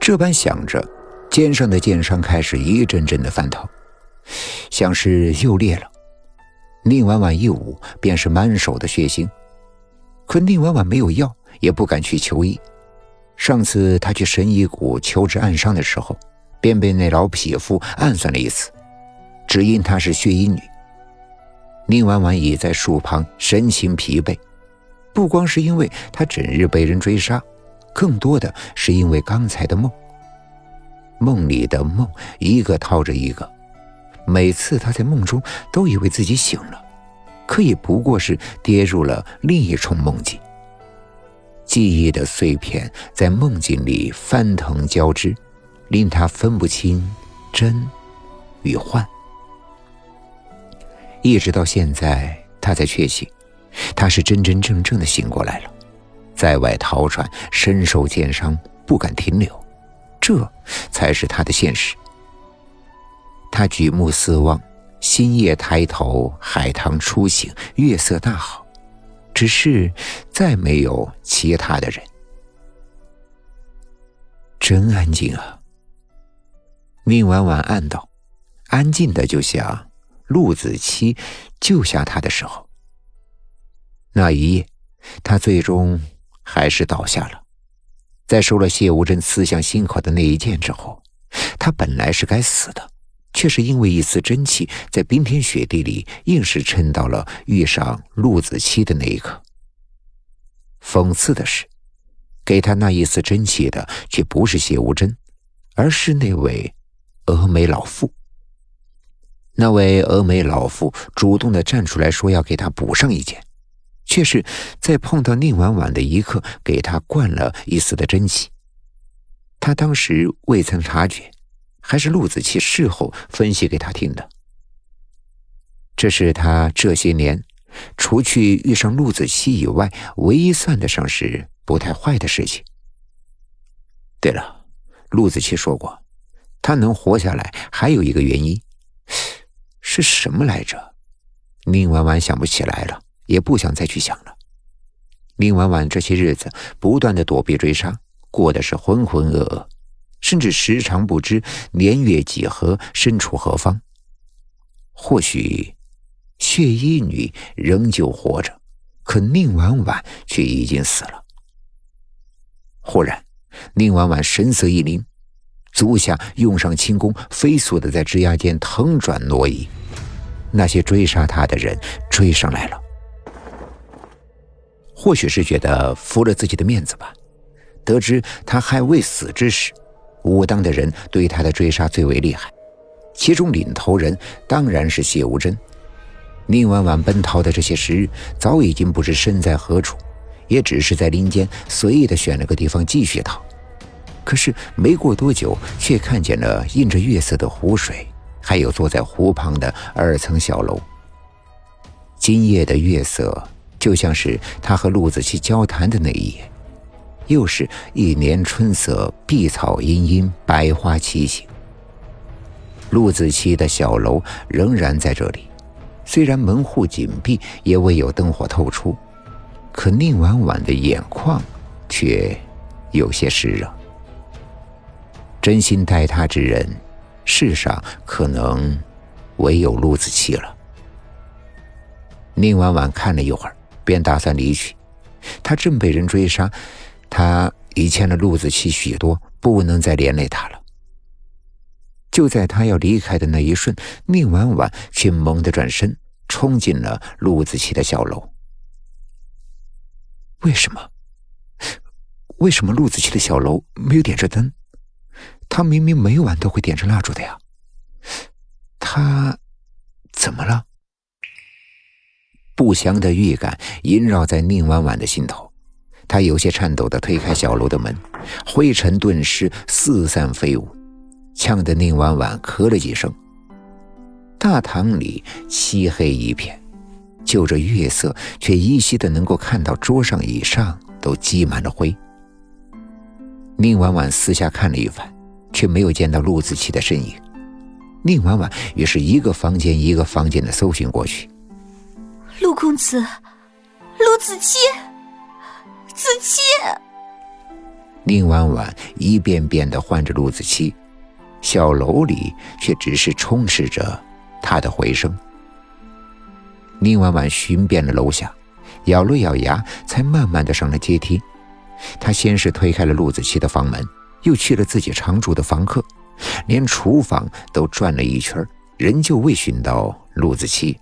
这般想着，肩上的剑伤开始一阵阵的翻腾，像是又裂了。宁婉婉一捂，便是满手的血腥。可宁婉婉没有药，也不敢去求医。上次她去神医谷求治暗伤的时候，便被那老匹夫暗算了一次，只因她是血衣女。宁婉婉倚在树旁，神情疲惫，不光是因为她整日被人追杀，更多的是因为刚才的梦。梦里的梦一个套着一个，每次他在梦中都以为自己醒了，可也不过是跌入了另一重梦境。记忆的碎片在梦境里翻腾交织，令他分不清真与幻。一直到现在，他才确信，他是真真正正的醒过来了，在外逃窜，身受剑伤，不敢停留，这才是他的现实。他举目四望，星夜抬头，海棠初醒，月色大好，只是再没有其他的人。真安静啊！宁婉婉暗道，安静的就像……陆子期救下他的时候，那一夜，他最终还是倒下了。在受了谢无真刺向心口的那一剑之后，他本来是该死的，却是因为一丝真气，在冰天雪地里硬是撑到了遇上陆子期的那一刻。讽刺的是，给他那一丝真气的，却不是谢无真，而是那位峨眉老妇。那位峨眉老妇主动的站出来说要给他补上一剑，却是在碰到宁婉婉的一刻给他灌了一丝的真气。他当时未曾察觉，还是陆子期事后分析给他听的。这是他这些年除去遇上陆子期以外，唯一算得上是不太坏的事情。对了，陆子期说过，他能活下来还有一个原因。是什么来着？宁婉婉想不起来了，也不想再去想了。宁婉婉这些日子不断的躲避追杀，过的是浑浑噩噩，甚至时常不知年月几何，身处何方。或许血衣女仍旧活着，可宁婉婉却已经死了。忽然，宁婉婉神色一凛，足下用上轻功，飞速的在枝桠间腾转挪移。那些追杀她的人追上来了，或许是觉得服了自己的面子吧。得知他还未死之时，武当的人对他的追杀最为厉害，其中领头人当然是谢无真。宁婉婉奔逃的这些时日，早已经不知身在何处，也只是在林间随意的选了个地方继续逃。可是没过多久，却看见了映着月色的湖水。还有坐在湖旁的二层小楼。今夜的月色就像是他和陆子期交谈的那一夜，又是一年春色，碧草茵茵，百花齐醒。陆子期的小楼仍然在这里，虽然门户紧闭，也未有灯火透出，可宁婉婉的眼眶却有些湿热。真心待他之人。世上可能唯有陆子期了。宁婉婉看了一会儿，便打算离去。他正被人追杀，他已欠了陆子期许多，不能再连累他了。就在他要离开的那一瞬，宁婉婉却猛地转身，冲进了陆子期的小楼。为什么？为什么陆子期的小楼没有点着灯？他明明每晚都会点着蜡烛的呀，他怎么了？不祥的预感萦绕在宁婉婉的心头，她有些颤抖的推开小楼的门，灰尘顿时四散飞舞，呛得宁婉婉咳了几声。大堂里漆黑一片，就着月色，却依稀的能够看到桌上、椅上都积满了灰。宁婉婉四下看了一番。却没有见到陆子期的身影。宁婉婉于是一个房间一个房间的搜寻过去。陆公子，陆子期，子期。宁婉婉一遍遍的唤着陆子期，小楼里却只是充斥着他的回声。宁婉婉寻遍了楼下，咬了咬牙，才慢慢的上了阶梯。他先是推开了陆子期的房门，又去了自己常住的房客，连厨房都转了一圈，仍旧未寻到陆子期。